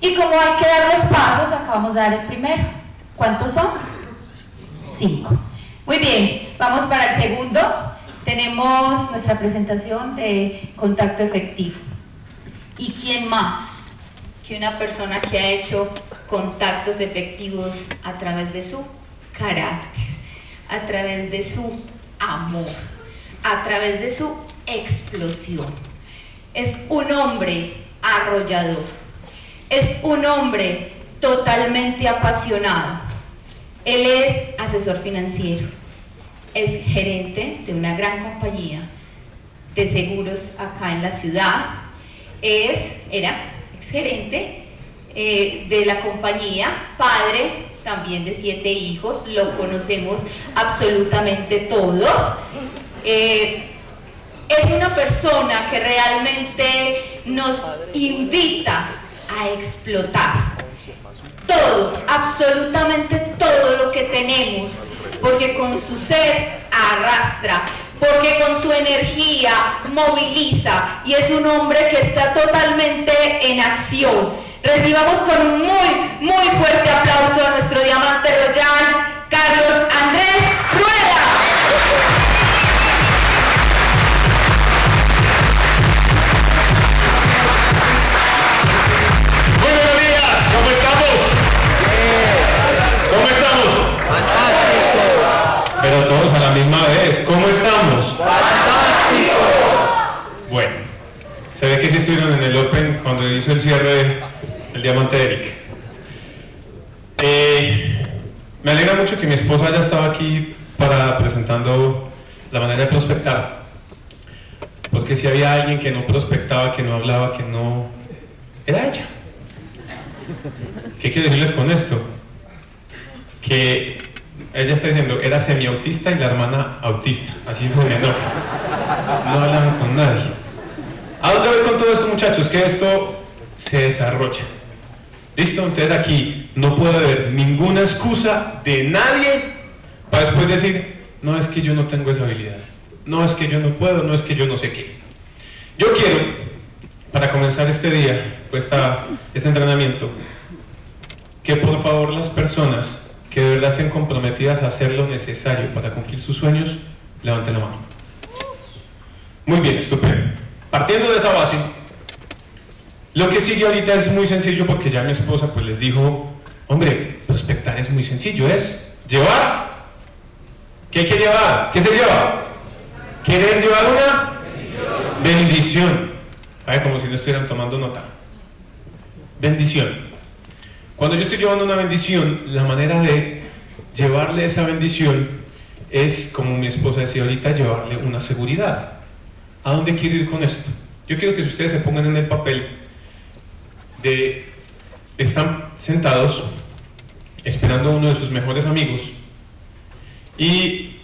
Y como hay que dar los pasos, acabamos de dar el primero. ¿Cuántos son? Cinco. Muy bien, vamos para el segundo. Tenemos nuestra presentación de contacto efectivo. ¿Y quién más que una persona que ha hecho contactos efectivos a través de su carácter, a través de su amor, a través de su explosión? Es un hombre arrollador es un hombre totalmente apasionado. Él es asesor financiero, es gerente de una gran compañía de seguros acá en la ciudad, es, era gerente eh, de la compañía, padre también de siete hijos, lo conocemos absolutamente todos. Eh, es una persona que realmente nos invita a explotar. Todo, absolutamente todo lo que tenemos, porque con su ser arrastra, porque con su energía moviliza y es un hombre que está totalmente en acción. Recibamos con un muy, muy fuerte aplauso a nuestro diamante royal, Carlos Andrés estuvieron en el Open cuando hizo el cierre el diamante Eric. Eh, me alegra mucho que mi esposa haya estado aquí para presentando la manera de prospectar. Porque si había alguien que no prospectaba, que no hablaba, que no... Era ella. ¿Qué quiero decirles con esto? Que ella está diciendo, era semiautista y la hermana autista. Así fue, no, no hablan con nadie. ¿A dónde voy con todo esto, muchachos? Que esto se desarrolla. ¿Listo? Entonces aquí no puede haber ninguna excusa de nadie para después decir, no es que yo no tengo esa habilidad, no es que yo no puedo, no es que yo no sé qué. Yo quiero, para comenzar este día, pues este entrenamiento, que por favor las personas que de verdad estén comprometidas a hacer lo necesario para cumplir sus sueños, levanten la mano. Muy bien, estupendo. Partiendo de esa base, lo que sigue ahorita es muy sencillo porque ya mi esposa pues les dijo, hombre, prospectar es muy sencillo, es llevar. ¿Qué hay que llevar? ¿Qué se lleva? Querer llevar una bendición. Ay, como si no estuvieran tomando nota. Bendición. Cuando yo estoy llevando una bendición, la manera de llevarle esa bendición es, como mi esposa decía ahorita, llevarle una seguridad. ¿A dónde quiero ir con esto? Yo quiero que ustedes se pongan en el papel de, están sentados esperando a uno de sus mejores amigos y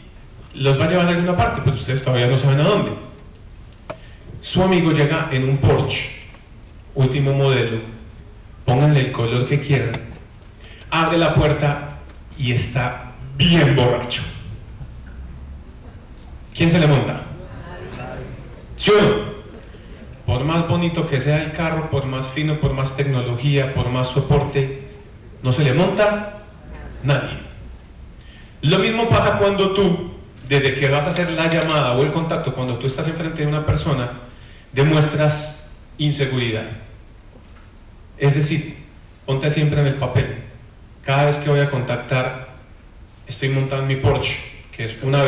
los va a llevar a alguna parte, pero ustedes todavía no saben a dónde. Su amigo llega en un Porsche, último modelo, pónganle el color que quieran, abre la puerta y está bien borracho. ¿Quién se le monta? ¿Sí Por más bonito que sea el carro, por más fino, por más tecnología, por más soporte, no se le monta nadie. Lo mismo pasa cuando tú, desde que vas a hacer la llamada o el contacto, cuando tú estás enfrente de una persona, demuestras inseguridad. Es decir, ponte siempre en el papel. Cada vez que voy a contactar, estoy montando mi Porsche, que es una,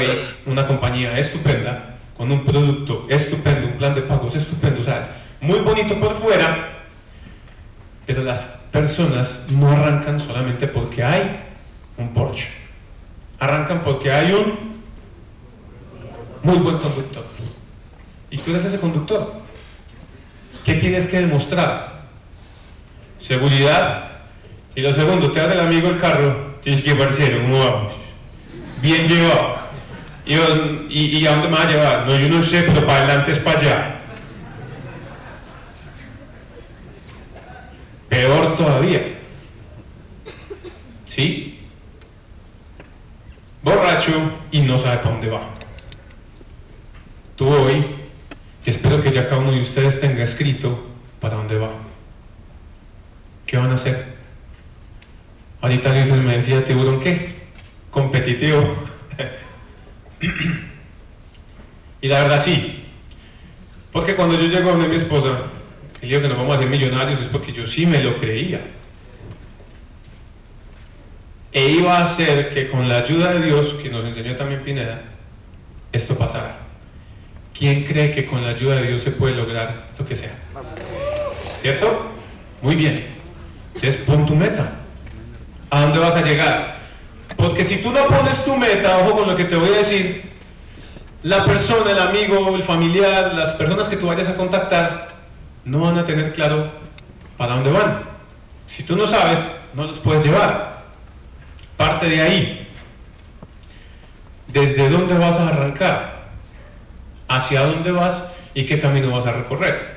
una compañía estupenda, con un producto estupendo, un plan de pagos estupendo, ¿sabes? Muy bonito por fuera, pero las personas no arrancan solamente porque hay un Porsche. Arrancan porque hay un muy buen conductor. Y tú eres ese conductor. ¿Qué tienes que demostrar? seguridad. Y lo segundo, te da el amigo el carro, tienes que parcero, ¿cómo vamos? Bien llevado. Y, y, y, a dónde me va a? No, yo no sé, pero para adelante es para allá. Peor todavía. ¿Sí? Borracho y no sabe para dónde va. Tú hoy, espero que ya cada uno de ustedes tenga escrito para dónde va. ¿Qué van a hacer? Ahorita alguien me decía, tiburón, ¿qué? Competitivo. Y la verdad sí. Porque cuando yo llego donde mi esposa y digo que nos vamos a hacer millonarios es porque yo sí me lo creía. E iba a hacer que con la ayuda de Dios, que nos enseñó también Pineda, esto pasara. ¿Quién cree que con la ayuda de Dios se puede lograr lo que sea? ¿Cierto? Muy bien. Entonces pon tu meta. ¿A dónde vas a llegar? Porque si tú no pones tu meta, ojo con lo que te voy a decir, la persona, el amigo, el familiar, las personas que tú vayas a contactar, no van a tener claro para dónde van. Si tú no sabes, no los puedes llevar. Parte de ahí. ¿Desde dónde vas a arrancar? ¿Hacia dónde vas y qué camino vas a recorrer?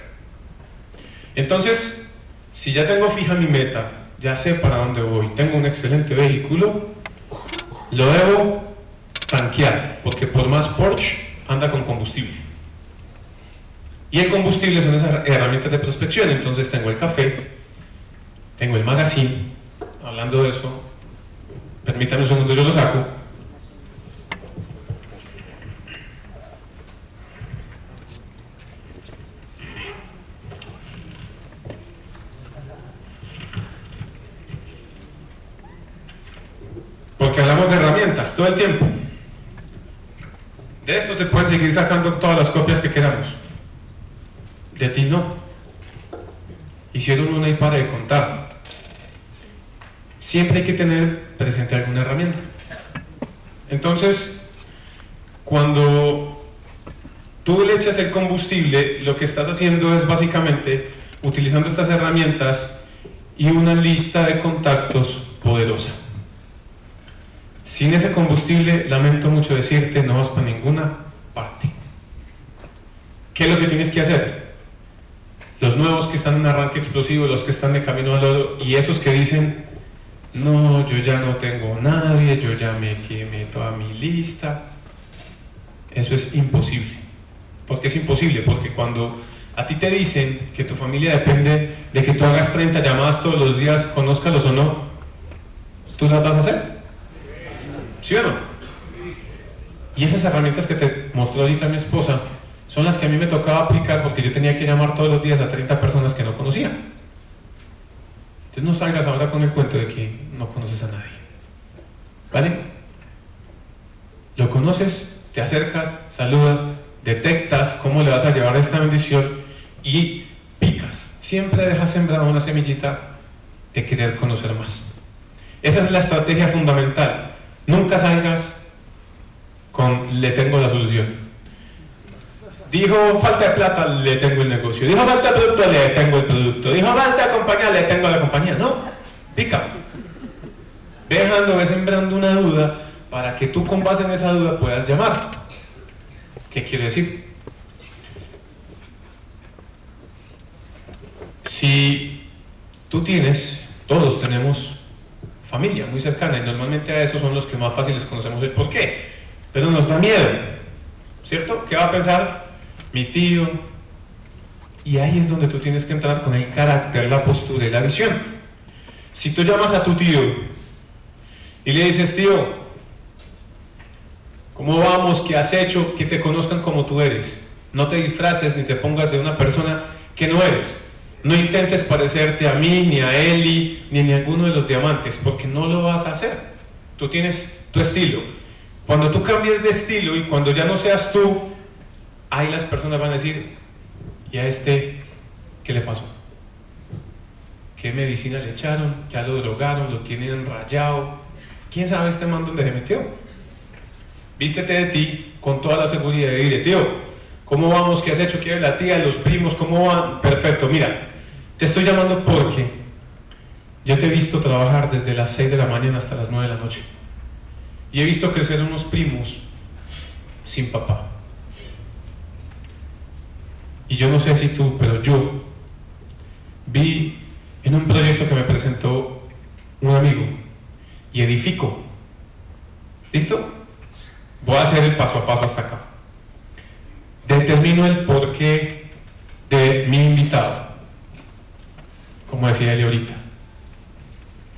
Entonces, si ya tengo fija mi meta, ya sé para dónde voy, tengo un excelente vehículo, lo debo tanquear, porque por más Porsche anda con combustible. Y el combustible son esas herramientas de prospección, entonces tengo el café, tengo el magazine, hablando de eso, permítame un segundo, yo lo saco. Hablamos de herramientas todo el tiempo. De esto se pueden seguir sacando todas las copias que queramos. De ti no. Hicieron una y para de contar. Siempre hay que tener presente alguna herramienta. Entonces, cuando tú le echas el combustible, lo que estás haciendo es básicamente utilizando estas herramientas y una lista de contactos poderosa. Sin ese combustible, lamento mucho decirte, no vas para ninguna parte. ¿Qué es lo que tienes que hacer? Los nuevos que están en arranque explosivo, los que están de camino al lodo y esos que dicen, no, yo ya no tengo nadie, yo ya me quemé toda mi lista. Eso es imposible. ¿Por qué es imposible? Porque cuando a ti te dicen que tu familia depende de que tú hagas 30 llamadas todos los días, conózcalos o no, ¿tú las vas a hacer? ¿Sí o no? Y esas herramientas que te mostró ahorita mi esposa son las que a mí me tocaba aplicar porque yo tenía que llamar todos los días a 30 personas que no conocía. Entonces no salgas ahora con el cuento de que no conoces a nadie. ¿Vale? Lo conoces, te acercas, saludas, detectas cómo le vas a llevar esta bendición y picas. Siempre dejas sembrada una semillita de querer conocer más. Esa es la estrategia fundamental. Nunca salgas con le tengo la solución. Dijo falta de plata, le tengo el negocio. Dijo falta de producto, le tengo el producto. Dijo falta de compañía, le tengo la compañía. No, pica. Dejando, ve sembrando una duda para que tú con base en esa duda puedas llamar. ¿Qué quiere decir? Si tú tienes, todos tenemos familia muy cercana y normalmente a esos son los que más fáciles conocemos el por qué, pero nos da miedo, ¿cierto? ¿Qué va a pensar mi tío? Y ahí es donde tú tienes que entrar con el carácter, la postura y la visión. Si tú llamas a tu tío y le dices, tío, ¿cómo vamos? ¿Qué has hecho? Que te conozcan como tú eres. No te disfraces ni te pongas de una persona que no eres. No intentes parecerte a mí, ni a Eli, ni a ninguno de los diamantes, porque no lo vas a hacer. Tú tienes tu estilo. Cuando tú cambies de estilo y cuando ya no seas tú, ahí las personas van a decir, ¿y a este qué le pasó? ¿Qué medicina le echaron? ¿Ya lo drogaron? ¿Lo tienen rayado? ¿Quién sabe este man dónde se metió? Vístete de ti con toda la seguridad y dile, tío, ¿cómo vamos? ¿Qué has hecho? ¿Qué la tía? ¿Los primos? ¿Cómo van? Perfecto, mira, te estoy llamando porque yo te he visto trabajar desde las 6 de la mañana hasta las 9 de la noche. Y he visto crecer unos primos sin papá. Y yo no sé si tú, pero yo vi en un proyecto que me presentó un amigo y edifico. ¿Listo? Voy a hacer el paso a paso hasta acá. Determino el porqué de mi invitado, como decía él ahorita.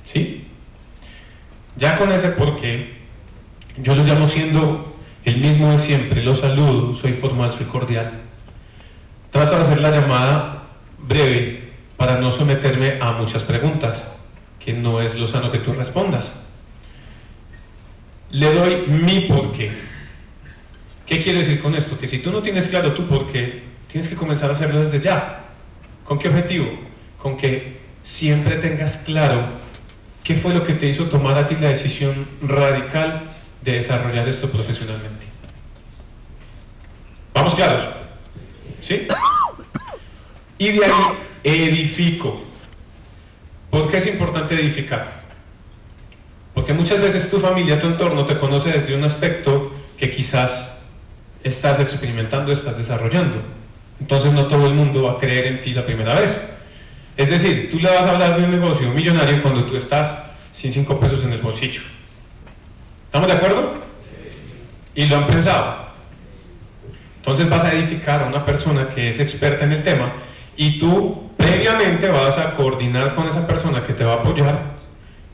¿Sí? Ya con ese porqué, yo lo llamo siendo el mismo de siempre, lo saludo, soy formal, soy cordial. Trato de hacer la llamada breve para no someterme a muchas preguntas, que no es lo sano que tú respondas. Le doy mi porqué. ¿Qué quiere decir con esto? Que si tú no tienes claro tu porqué, tienes que comenzar a hacerlo desde ya. ¿Con qué objetivo? Con que siempre tengas claro qué fue lo que te hizo tomar a ti la decisión radical de desarrollar esto profesionalmente. ¿Vamos claros? ¿Sí? Y de ahí edifico. ¿Por qué es importante edificar? Porque muchas veces tu familia, tu entorno te conoce desde un aspecto que quizás estás experimentando, estás desarrollando. Entonces no todo el mundo va a creer en ti la primera vez. Es decir, tú le vas a hablar de un negocio millonario cuando tú estás sin cinco pesos en el bolsillo. ¿Estamos de acuerdo? Y lo han pensado. Entonces vas a edificar a una persona que es experta en el tema y tú previamente vas a coordinar con esa persona que te va a apoyar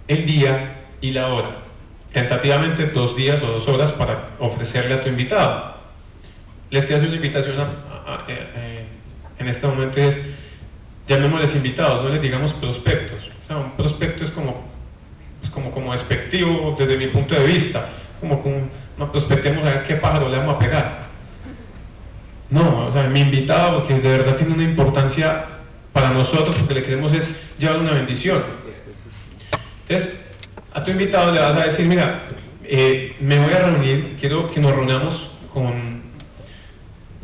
el día y la hora. Tentativamente dos días o dos horas para ofrecerle a tu invitado. Les quiero hacer una invitación eh, eh, en este momento llamémosles invitados, no les digamos prospectos. un prospecto es como, es como, como despectivo desde mi punto de vista. Como, como no prospectemos a ver qué pájaro le vamos a pegar. No, o sea, mi invitado, que de verdad tiene una importancia para nosotros, porque le queremos es llevar una bendición. Entonces, a tu invitado le vas a decir, mira, eh, me voy a reunir, quiero que nos reunamos con,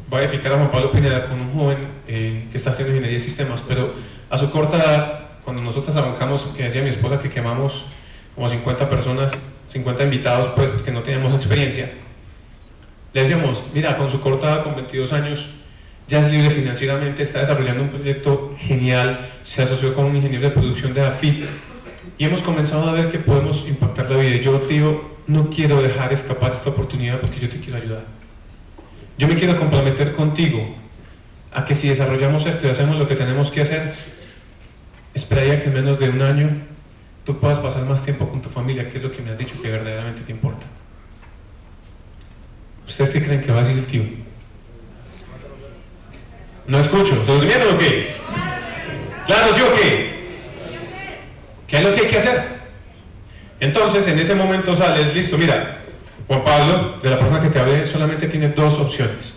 voy a edificar a Juan Pablo Pineda con un joven eh, que está haciendo ingeniería de sistemas, pero a su corta edad, cuando nosotros arrancamos, que decía mi esposa que quemamos como 50 personas, 50 invitados, pues que no teníamos experiencia, le decíamos, mira, con su corta edad, con 22 años, ya es libre financieramente, está desarrollando un proyecto genial, se asoció con un ingeniero de producción de AFIT, y hemos comenzado a ver que podemos impactar la vida. Yo, tío, no quiero dejar escapar esta oportunidad porque yo te quiero ayudar. Yo me quiero comprometer contigo a que si desarrollamos esto y hacemos lo que tenemos que hacer, esperaría que en menos de un año tú puedas pasar más tiempo con tu familia, que es lo que me has dicho que verdaderamente te importa. ¿Ustedes qué creen que va a decir el tío? No escucho. ¿Estás durmiendo o qué? Claro, sí o qué. ¿Qué es lo que hay que hacer? Entonces, en ese momento sales, listo, mira, Juan Pablo, de la persona que te hablé, solamente tiene dos opciones.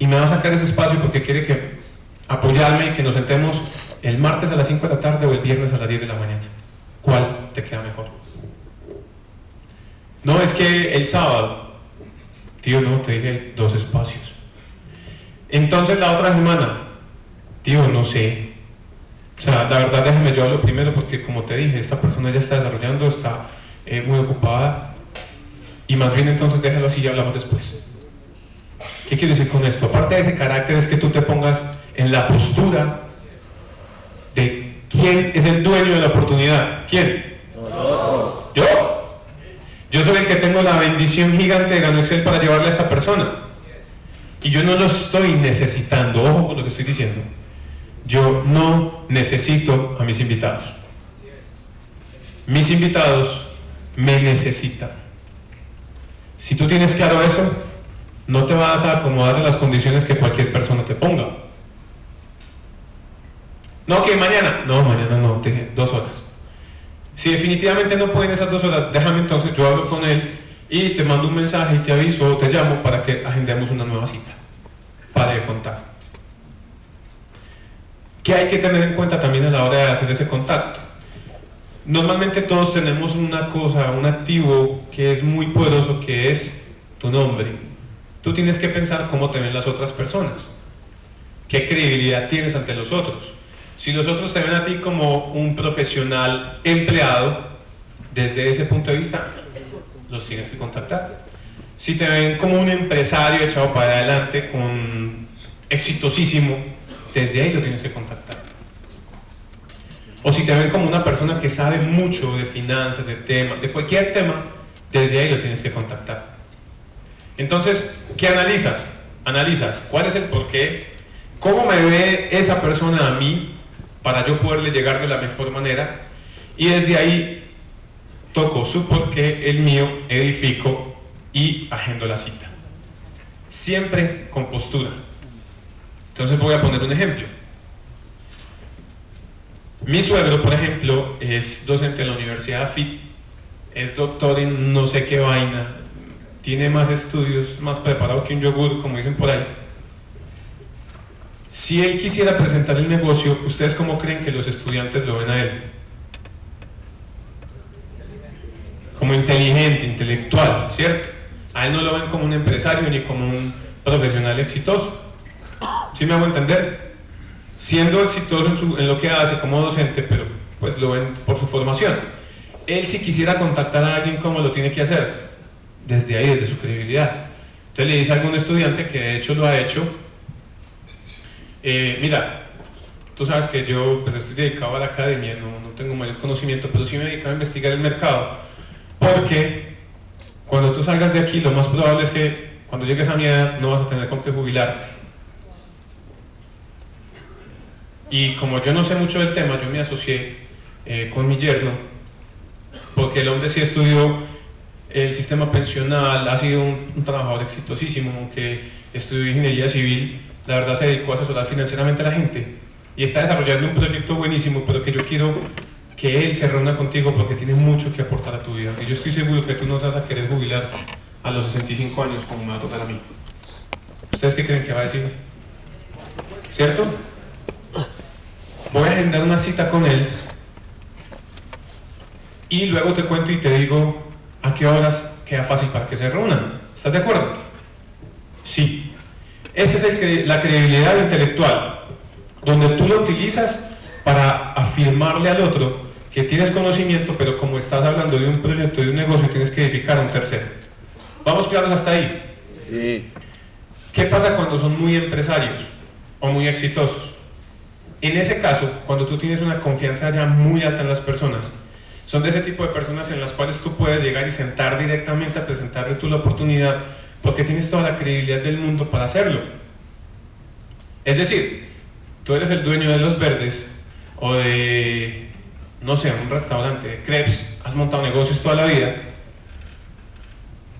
Y me va a sacar ese espacio porque quiere que apoyarme y que nos sentemos el martes a las 5 de la tarde o el viernes a las 10 de la mañana. ¿Cuál te queda mejor? No es que el sábado, tío, no, te dije dos espacios. Entonces la otra semana, tío, no sé, o sea, la verdad déjame yo hablo primero porque como te dije, esta persona ya está desarrollando, está eh, muy ocupada y más bien entonces déjalo así y hablamos después. ¿Qué quiero decir con esto? Aparte de ese carácter es que tú te pongas en la postura de quién es el dueño de la oportunidad. ¿Quién? ¿Yo? Yo soy el que tengo la bendición gigante de ganar Excel para llevarle a esta persona. Y yo no lo estoy necesitando, ojo con lo que estoy diciendo. Yo no necesito a mis invitados. Mis invitados me necesitan. Si tú tienes claro eso, no te vas a acomodar a las condiciones que cualquier persona te ponga. No, que mañana. No, mañana no, dos horas. Si definitivamente no pueden esas dos horas, déjame entonces, yo hablo con él y te mando un mensaje y te aviso o te llamo para que agendemos una nueva cita. Para de contar. ¿Qué hay que tener en cuenta también a la hora de hacer ese contacto? Normalmente todos tenemos una cosa, un activo que es muy poderoso, que es tu nombre. Tú tienes que pensar cómo te ven las otras personas. ¿Qué credibilidad tienes ante los otros? Si los otros te ven a ti como un profesional empleado, desde ese punto de vista, los tienes que contactar. Si te ven como un empresario echado para adelante, con exitosísimo, desde ahí lo tienes que contactar. O si te ven como una persona que sabe mucho de finanzas, de temas, de cualquier tema, desde ahí lo tienes que contactar. Entonces, ¿qué analizas? Analizas cuál es el porqué, cómo me ve esa persona a mí para yo poderle llegar de la mejor manera y desde ahí toco su porqué, el mío, edifico y agendo la cita. Siempre con postura. Entonces voy a poner un ejemplo. Mi suegro, por ejemplo, es docente en la Universidad FIT, es doctor en no sé qué vaina, tiene más estudios, más preparado que un yogur, como dicen por ahí. Si él quisiera presentar el negocio, ¿ustedes cómo creen que los estudiantes lo ven a él? Como inteligente, intelectual, ¿cierto? A él no lo ven como un empresario ni como un profesional exitoso. ¿Sí me hago entender? Siendo exitoso en, lo que hace como docente, pero pues lo ven por su formación. Él si quisiera contactar a alguien, ¿cómo lo tiene que hacer? Desde ahí, desde su credibilidad. Entonces le dice a algún estudiante que de hecho lo ha hecho, eh, mira, tú sabes que yo pues estoy dedicado a la academia, no, no tengo mayor conocimiento, pero sí me he dedicado a investigar el mercado, porque cuando tú salgas de aquí lo más probable es que cuando llegues a mi edad no vas a tener con qué jubilarte. Y como yo no sé mucho del tema, yo me asocié eh, con mi yerno, porque el hombre sí estudió el sistema pensional, ha sido un, trabajador exitosísimo, aunque estudió ingeniería civil, la verdad se dedicó a asesorar financieramente a la gente y está desarrollando un proyecto buenísimo, pero que yo quiero que él se reúna contigo porque tiene mucho que aportar a tu vida. Y yo estoy seguro que tú no vas a querer jubilar a los 65 años como me va a tocar a mí. ¿Ustedes qué creen que va a decir? ¿Cierto? Voy a agendar una cita con él y luego te cuento y te digo a qué horas queda fácil para que se reúnan. ¿Estás de acuerdo? Sí. Esa es la credibilidad intelectual, donde tú lo utilizas para afirmarle al otro que tienes conocimiento, pero como estás hablando de un proyecto, de un negocio, tienes que edificar a un tercero. ¿Vamos claros hasta ahí? Sí. ¿Qué pasa cuando son muy empresarios o muy exitosos? En ese caso, cuando tú tienes una confianza ya muy alta en las personas, son de ese tipo de personas en las cuales tú puedes llegar y sentar directamente a presentarle tú la oportunidad porque tienes toda la credibilidad del mundo para hacerlo. Es decir, tú eres el dueño de los verdes o de, no sé, un restaurante de crepes, has montado negocios toda la vida.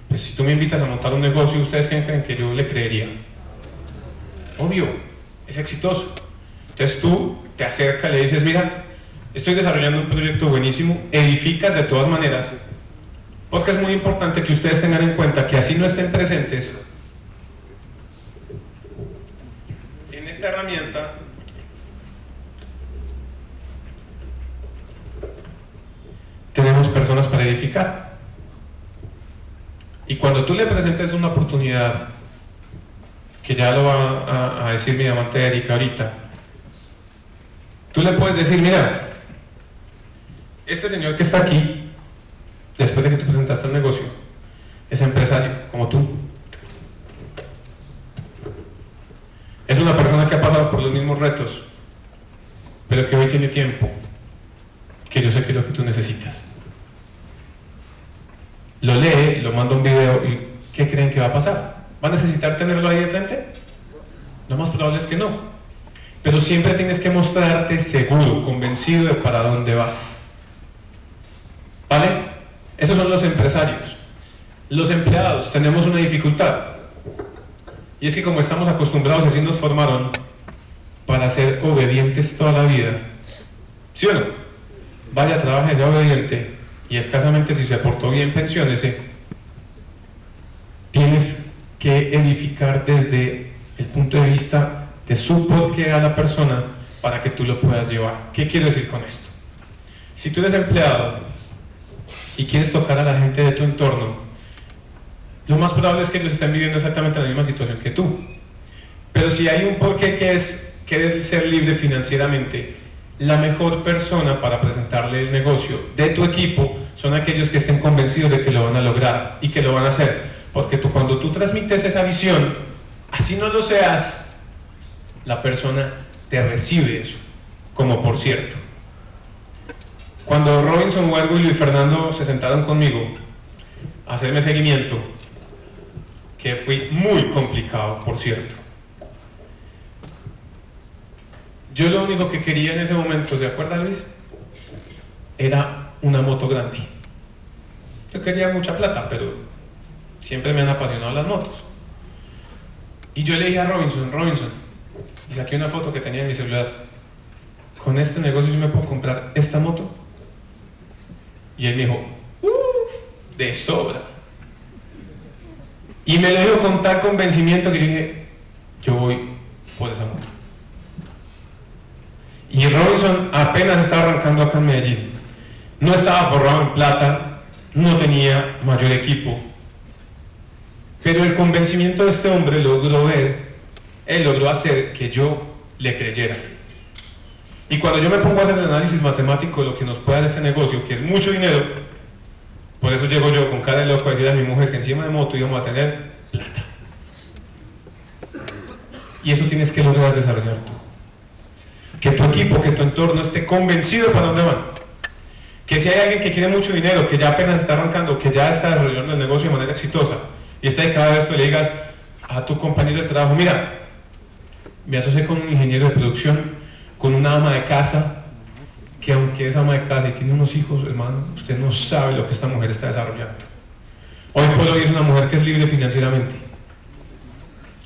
Pues si tú me invitas a montar un negocio, ¿ustedes creen que yo le creería? Obvio, es exitoso. Entonces tú te acercas, le dices, mira, estoy desarrollando un proyecto buenísimo, edificas de todas maneras, porque es muy importante que ustedes tengan en cuenta que así no estén presentes en esta herramienta tenemos personas para edificar. Y cuando tú le presentes una oportunidad, que ya lo va a, decir mi amante Erika ahorita, Tú le puedes decir, mira, este señor que está aquí, después de que tú presentaste el negocio, es empresario, como tú. Es una persona que ha pasado por los mismos retos, pero que hoy tiene tiempo, que yo sé que es lo que tú necesitas. Lo lee, lo manda un video y ¿qué creen que va a pasar? ¿Va a necesitar tenerlo ahí de frente? Lo más probable es que no. Pero siempre tienes que mostrarte seguro, convencido de para dónde vas. ¿Vale? Esos son los empresarios. Los empleados tenemos una dificultad. Y es que como estamos acostumbrados, así nos formaron para ser obedientes toda la vida. ¿Sí o no? Vaya, trabaje, sea obediente y escasamente si se aportó bien, pensiónese. Tienes que edificar desde el punto de vista te supo que a la persona para que tú lo puedas llevar. ¿Qué quiero decir con esto? Si tú eres empleado y quieres tocar a la gente de tu entorno, lo más probable es que ellos estén viviendo exactamente la misma situación que tú. Pero si hay un porqué que es querer ser libre financieramente la mejor persona para presentarle el negocio de tu equipo son aquellos que estén convencidos de que lo van a lograr y que lo van a hacer. Porque tú, cuando tú transmites esa visión, así no lo seas, la persona te recibe eso. Como por cierto, cuando Robinson Huergo y Luis Fernando se sentaron conmigo a hacerme seguimiento, que fue muy complicado, por cierto, Yo lo único que quería en ese momento, ¿se acuerda Luis? Era una moto grande. Yo quería mucha plata, pero siempre me han apasionado las motos. Y yo le a Robinson, Robinson, y saqué una foto que tenía en mi celular, con este negocio yo me puedo comprar esta moto. Y él me dijo, de sobra. Y me lo dijo con tal convencimiento que dije, yo voy por esa moto. Y Robinson apenas estaba arrancando acá en Medellín. No estaba forrado en plata, no tenía mayor equipo. Pero el convencimiento de este hombre logró ver, él logró hacer que yo le creyera. Y cuando yo me pongo a hacer el análisis matemático de lo que nos puede dar este negocio, que es mucho dinero, por eso llego yo con cara de loco a decir a mi mujer que encima de moto íbamos a tener plata. Y eso tienes que lograr desarrollar tú que tu equipo, que tu entorno esté convencido para dónde van. Que si hay alguien que quiere mucho dinero, que ya apenas está arrancando, que ya está desarrollando el negocio de manera exitosa, y está de cada vez le digas a tu compañero de trabajo, mira, me asocié con un ingeniero de producción, con una ama de casa, que aunque es ama de casa y tiene unos hijos, hermano, usted no sabe lo que esta mujer está desarrollando. Hoy por hoy es una mujer que es libre financieramente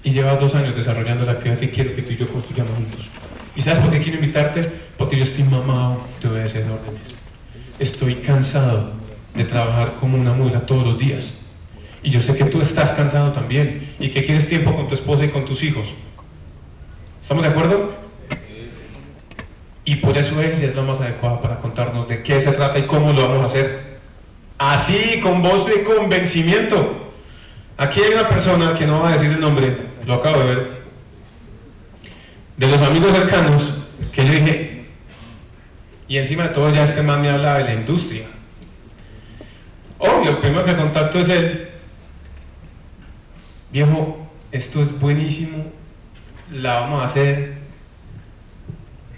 y lleva dos años desarrollando la actividad que quiero que tú y yo construyamos juntos. ¿Y sabes por qué quiero invitarte? Porque yo estoy mamado de obedecer órdenes. Estoy cansado de trabajar como una mula todos los días. Y yo sé que tú estás cansado también y que quieres tiempo con tu esposa y con tus hijos. ¿Estamos de acuerdo? Y por eso ella es la más adecuada para contarnos de qué se trata y cómo lo vamos a hacer. Así, con voz de convencimiento. Aquí hay una persona que no va a decir el nombre, lo acabo de ver, de los amigos cercanos que yo dije, y encima de todo ya este man me hablaba de la industria. Obvio, el primero que contacto es él. Viejo, esto es buenísimo, la vamos a hacer.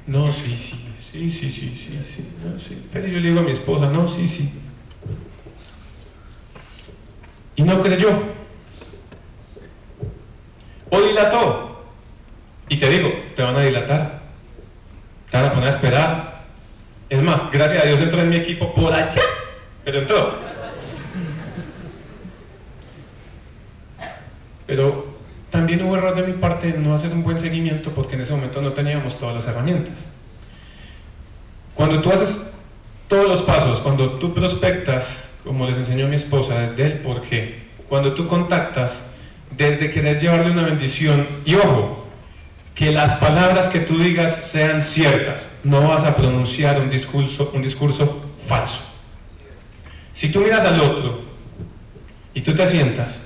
No, sí, sí, sí, sí, sí, sí, sí, no, sí. Pero yo le digo a mi esposa, no, sí, sí. Y no creyó. O dilató. Y te digo, te van a dilatar, te van a poner a esperar. Es más, gracias a Dios entró en mi equipo por allá, pero entró. Pero también hubo error de mi parte no hacer un buen seguimiento porque en ese momento no teníamos todas las herramientas. Cuando tú haces todos los pasos, cuando tú prospectas, como les enseñó mi esposa, desde el por qué, cuando tú contactas, desde querer llevarle una bendición, y ojo, que las palabras que tú digas sean ciertas. No vas a pronunciar un discurso, un discurso falso. Si tú miras al otro y tú te sientas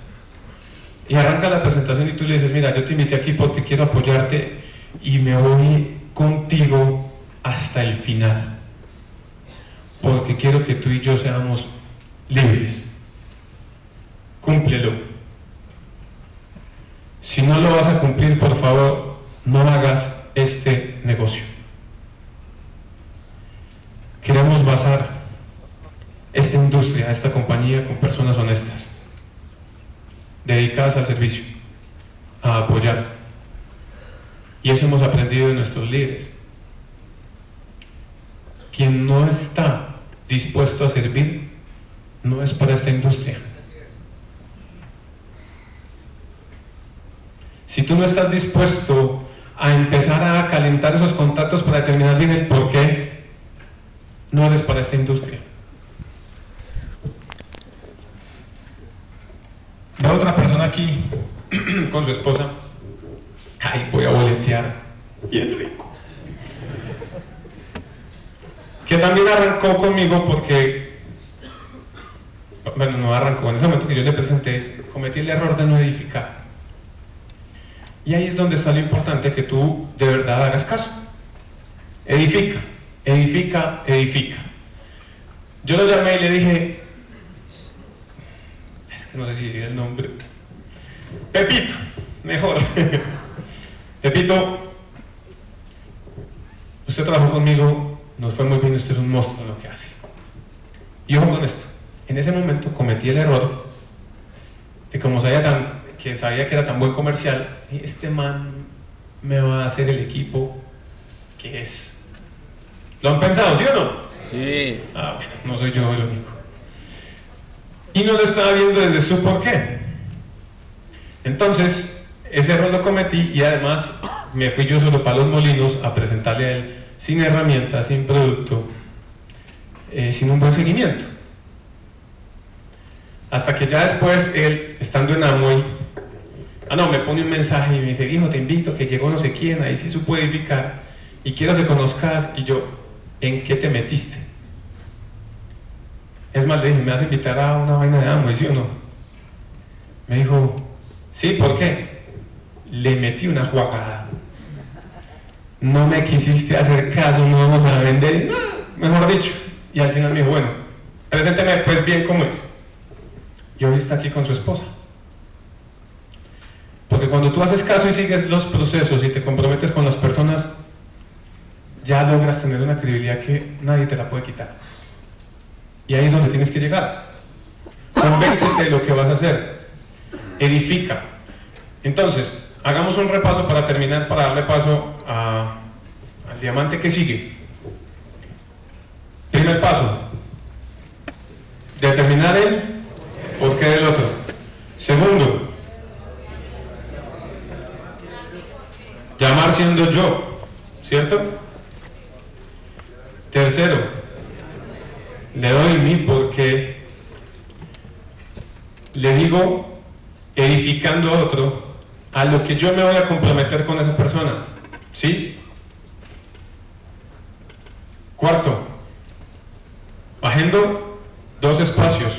y arranca la presentación y tú le dices, mira, yo te invité aquí porque quiero apoyarte y me voy contigo hasta el final. Porque quiero que tú y yo seamos libres. Cúmplelo. Si no lo vas a cumplir, por favor, no hagas este negocio. Queremos basar esta industria, esta compañía con personas honestas, dedicadas al servicio, a apoyar. Y eso hemos aprendido de nuestros líderes. Quien no está dispuesto a servir no es para esta industria. Si tú no estás dispuesto a empezar a calentar esos contactos para determinar bien el por qué no eres para esta industria. Veo otra persona aquí con su esposa. Ay, voy a boletear. Bien rico. Que también arrancó conmigo porque, bueno, no arrancó, en ese momento que yo le presenté, cometí el error de no edificar. Y ahí es donde está lo importante que tú de verdad hagas caso. Edifica. edifica, edifica. Yo lo llamé y le dije, no sé si decir el nombre, Pepito, mejor. Pepito, usted trabajó conmigo, nos fue muy bien, usted es un monstruo en lo que hace. Y ojo con esto, en ese momento cometí el error de como sabía tan, que sabía que era tan buen comercial, este man me va a hacer el equipo que es. ¿Lo han pensado, sí o no? Sí. Ah, bueno, no soy yo el único. Y no lo estaba viendo desde su por qué. Entonces, ese error lo cometí y además me fui yo solo para los molinos a presentarle a él sin herramientas, sin producto, eh, sin un buen seguimiento. Hasta que ya después él, estando en Amway, ah no, me pone un mensaje y me dice, hijo, te invito, que llegó no sé quién, ahí sí supo edificar, y quiero que conozcas, y yo, ¿en qué te metiste? Es más, le dije, ¿me vas a invitar a una vaina de Amway, sí o no? Me dijo, sí, ¿por qué? Le metí una jugada. No me quisiste hacer caso, no vamos a vender, mejor dicho. Y al final me dijo, bueno, presénteme pues bien cómo es. Y hoy está aquí con su esposa. Porque cuando tú haces caso y sigues los procesos y te comprometes con las personas, ya logras tener una credibilidad que nadie te la puede quitar. Y ahí es donde tienes que llegar. Convéncete de lo que vas a hacer. Edifica. Entonces, hagamos un repaso para terminar, para darle paso al diamante que sigue. Primer paso. Determinar el por qué del otro. Segundo, llamar siendo yo, ¿cierto? Tercero, le doy mi porque le digo edificando a otro a lo que yo me voy a comprometer con esa persona. ¿Sí? Cuarto, agendo dos espacios,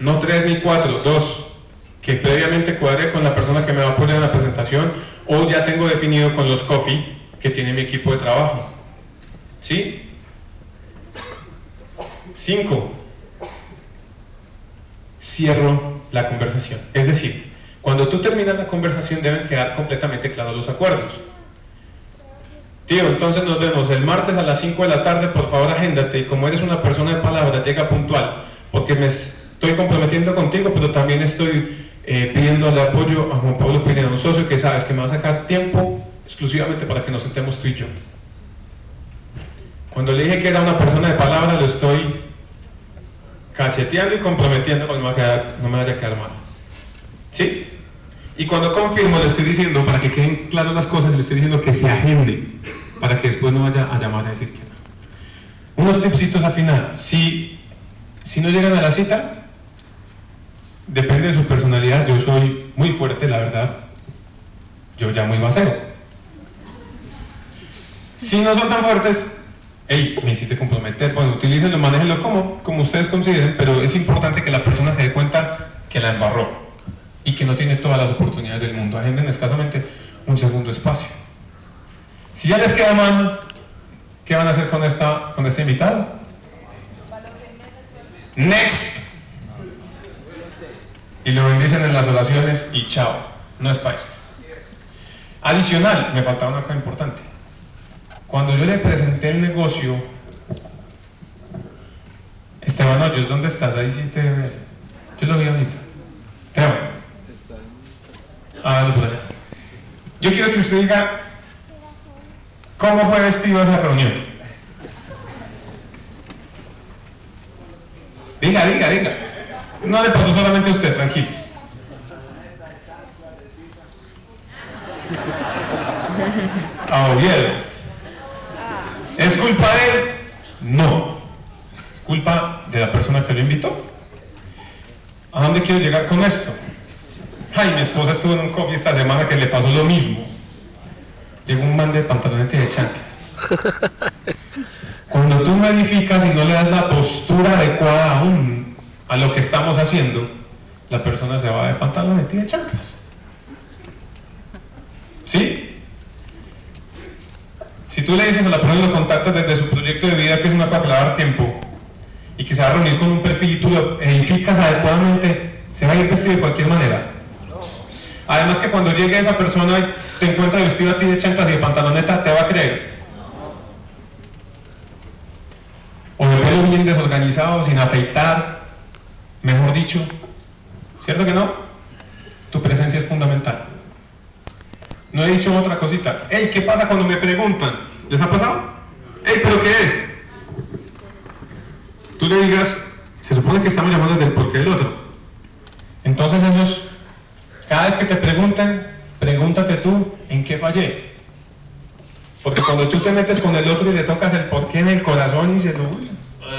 no tres ni cuatro, dos, que previamente cuadre con la persona que me va a poner en la presentación o ya tengo definido con los coffee que tiene mi equipo de trabajo. ¿Sí? Cinco, cierro la conversación. Es decir, cuando tú terminas la conversación deben quedar completamente claros los acuerdos. Tío, entonces nos vemos el martes a las 5 de la tarde, por favor agéndate y como eres una persona de palabra, llega puntual, porque me estoy comprometiendo contigo, pero también estoy eh, pidiéndole apoyo a Juan Pablo Pineda, un socio que sabes que me va a sacar tiempo exclusivamente para que nos sentemos tú y yo. Cuando le dije que era una persona de palabra, lo estoy cacheteando y comprometiendo para que no me, quedar, no me vaya a quedar mal. ¿Sí? Y cuando confirmo, le estoy diciendo, para que queden claras las cosas, le estoy diciendo que se agende, para que después no vaya a llamar a decir que no. Unos tipsitos al final. Si, si no llegan a la cita, depende de su personalidad. Yo soy muy fuerte, la verdad. Yo llamo y cero. Si no son tan fuertes, hey, me hiciste comprometer. Bueno, utilícenlo, manéjenlo como, como ustedes consideren, pero es importante que la persona se dé cuenta que la embarró y que no tiene todas las oportunidades del mundo. Agenden escasamente un segundo espacio. Si ya les queda mal, ¿qué van a hacer con, esta, con este invitado? Next. Y lo bendicen en las oraciones y chao. No es eso. Adicional, me faltaba una cosa importante. Cuando yo le presenté el negocio, Esteban Hoyos, ¿dónde estás? Ahí sí te... Yo lo vi ahorita. Esteban. Ah, por allá. Yo quiero que usted diga cómo fue vestido esa reunión. Diga, diga, diga. No le pasó solamente a usted, tranquilo. A Oviedo. ¿Es culpa de él? No. Es culpa de la persona que lo invitó. ¿A dónde quiero llegar con esto? Ay, mi esposa estuvo en un coffee esta semana que le pasó lo mismo. Llegó un man de pantalones de chanclas. Cuando tú modificas y no le das la postura adecuada aún a lo que estamos haciendo, la persona se va de pantalones y de chanclas. ¿Sí? Si tú le dices a la persona y lo contactas desde su proyecto de vida, que es una cosa que le va a dar tiempo, y que se va a reunir con un perfil y tú lo edificas adecuadamente, se va a ir vestido de cualquier manera. Además que cuando llegue esa persona y te encuentra vestido a ti de chanclas y de pantaloneta, te va a creer. O de pelo bien desorganizado, sin afeitar, mejor dicho. ¿Cierto que no? Tu presencia es fundamental. No he dicho otra cosita. Ey, ¿qué pasa cuando me preguntan? ¿Les ha pasado? Ey, ¿pero qué es? Tú le digas, se supone que estamos llamando del porqué del otro. Entonces ellos, cada vez que te preguntan, pregúntate tú, ¿en qué fallé? Porque cuando tú te metes con el otro y le tocas el porqué en el corazón y dices, uy,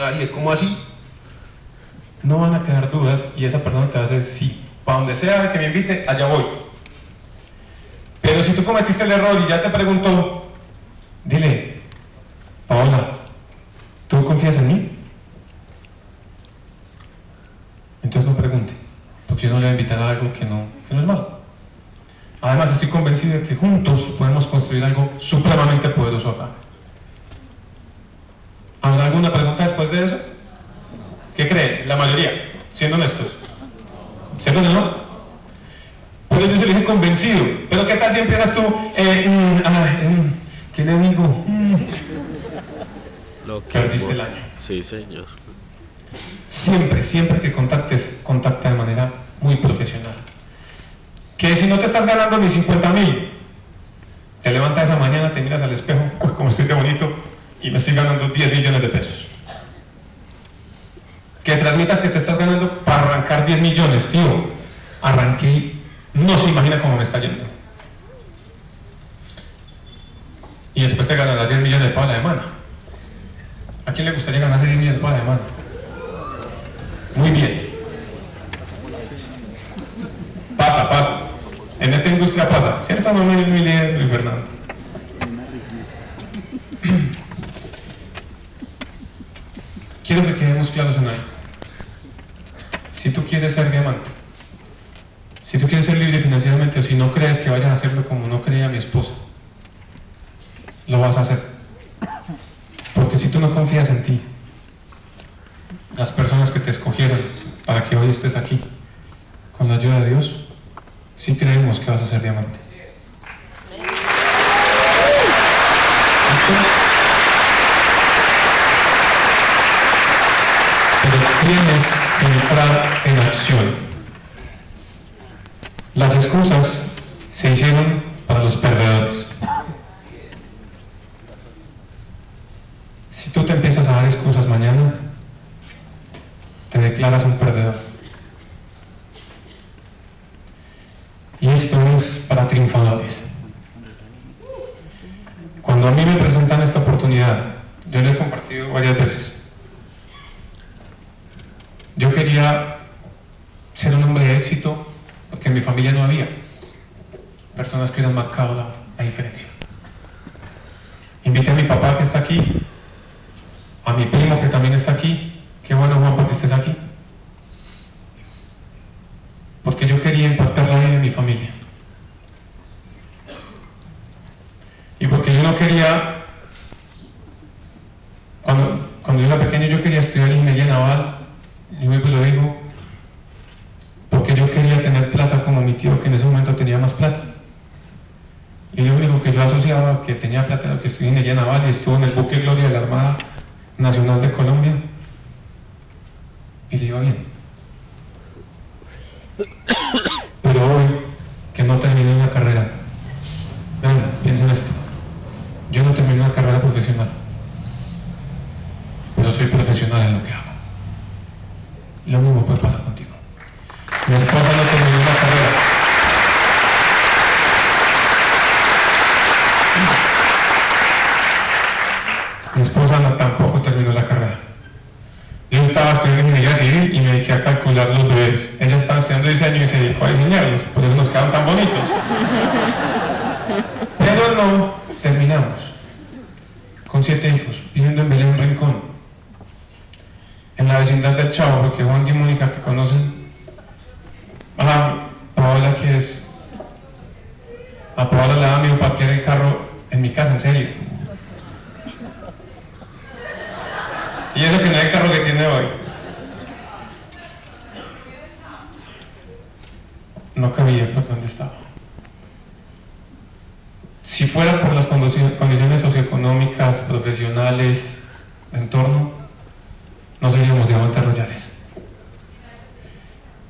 ay, es como así, no van a quedar dudas y esa persona te va a decir sí. Para donde sea que me invite, allá voy. Pero si tú cometiste el error y ya te preguntó, dile, Paola, ¿tú confías en mí? Entonces no pregunte, porque yo no le voy a invitar a algo que no, que no es malo. Además estoy convencido de que juntos podemos construir algo supremamente poderoso acá. ¿Habrá alguna pregunta después de eso? ¿Qué creen? La mayoría, siendo honestos. ¿Cierto que no? Pero yo se lo dije convencido. Pero ¿qué tal si empiezas tú? Eh, mm, ah, mm, ¿Qué le digo? Mm. Lo que Perdiste el vos- año. Sí, señor. Siempre, siempre que contactes, contacta de manera muy profesional. Que si no te estás ganando ni 50 mil, te levantas esa mañana, te miras al espejo, pues como estoy de bonito, y me estoy ganando 10 millones de pesos. Que transmitas que te estás ganando para arrancar 10 millones, tío. Arranqué no se imagina cómo me está yendo. Y después te ganarás 10 millones de pala de mano. ¿A quién le gustaría ganarse 10 millones de pala de mano? Muy bien. Pasa, pasa. En esta industria pasa. ¿Cierto no, líder, Luis Fernando? Quiero que quedemos claros en algo. Si tú quieres ser diamante, si tú quieres ser libre financieramente o si no crees que vayas a hacerlo como no creía mi esposa, lo vas a hacer. Porque si tú no confías en ti, las personas que te escogieron para que hoy estés aquí, con la ayuda de Dios, sí creemos que vas. ¿Listo? Pero tienes que entrar en acción. Las excusas se hicieron para los perdedores. Si tú te empiezas a dar excusas mañana, te declaras un perdedor. Y esto es para triunfadores. Cuando a mí me presentan esta oportunidad, yo le he compartido varias veces. Yo quería ser un hombre de éxito porque en mi familia no había personas que hubieran marcado la, la diferencia. Invité a mi papá que está aquí, a mi primo que también está aquí. Qué bueno, Juan, porque estés aquí. Porque yo quería impactar la vida de mi familia. Y porque yo no quería, cuando, cuando yo era pequeño yo quería estudiar ingeniería naval, y luego lo digo, porque yo quería tener plata como mi tío que en ese momento tenía más plata. Y lo único que yo asociaba que tenía plata era que estudié ingeniería naval y estuvo en el buque Gloria de la Armada Nacional de Colombia y le iba bien. Pero hoy, que no terminé una carrera, vean, piensen esto, yo no terminé una carrera profesional, pero soy profesional en lo que hago. Lo mismo puede pasar contigo. Mi esposa no terminó una carrera. Mi esposa no, tampoco terminó la carrera. Yo estaba estudiando ingeniería civil y me dediqué a calcular los bebés. Ella estaba estudiando diseño y se dedicó a diseñarlos, por eso nos quedan tan bonitos. Pero no terminamos. Con siete hijos, viviendo en Belén Rincón, en la vecindad del Chavo, porque Juan y Mónica que conocen. A Paola que es. A Paola le da miedo parquear el carro en mi casa, en serio. Y eso que no es el carro que tiene hoy. No cabía por donde estaba. Si fuera por las condici- condiciones socioeconómicas, profesionales, de entorno, diamantes royales.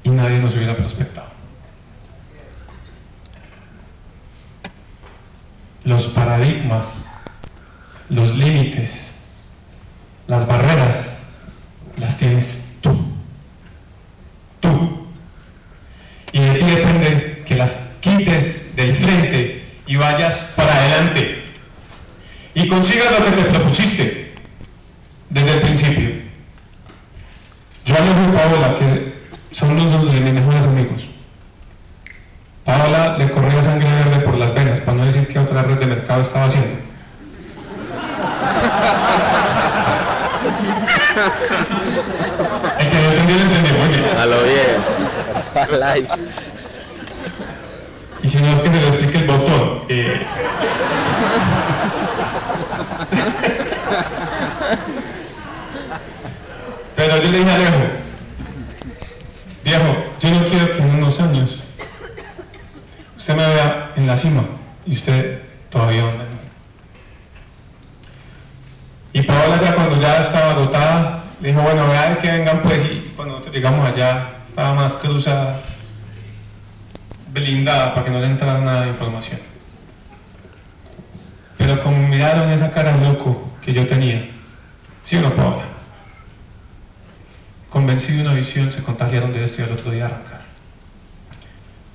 Y nadie nos hubiera prospectado. Los paradigmas, los límites, las barreras, las tienes tú. Tú. Y de ti depende que las quites del frente y vayas para adelante. Y consigas lo que te propusiste desde el principio. Yo amo a Paola, que son uno de mis mejores amigos. Paola le corría sangre verde por las venas, para no decir que otra red de mercado estaba haciendo. El que no entendió, lo entendió. Muy bien. A lo bien. Live. Y si no, que me lo explique el botón. Eh, Pero yo le dije a Alejo, viejo, yo no quiero que en unos años usted me vea en la cima y usted todavía anda. Y Paola ya ya estaba dotada, dijo, bueno, vean que vengan pues y cuando nosotros llegamos allá, estaba más cruzada, blindada para que no le entrara nada de información. Pero como miraron esa cara loco que yo tenía, ¿sí o no, Paola? Convencido de una visión, se contagiaron de esto y al otro día arrancar.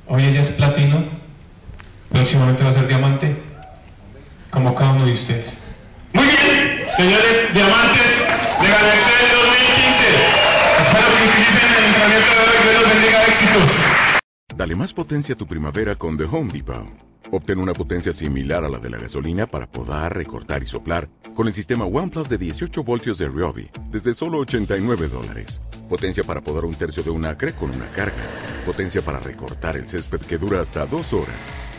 Hoy ella es platino, próximamente va a ser diamante, como cada uno de ustedes. Señores diamantes de Galaxia del 2015. Espero que utilicen el entrenamiento de hoy. Dios los bendiga. Dale más potencia a tu primavera con The Home Depot. Obtén una potencia similar a la de la gasolina para podar, recortar y soplar con el sistema OnePlus de 18 voltios de Ryobi desde solo 89 dólares. Potencia para podar un tercio de un acre con una carga. Potencia para recortar el césped que dura hasta dos horas.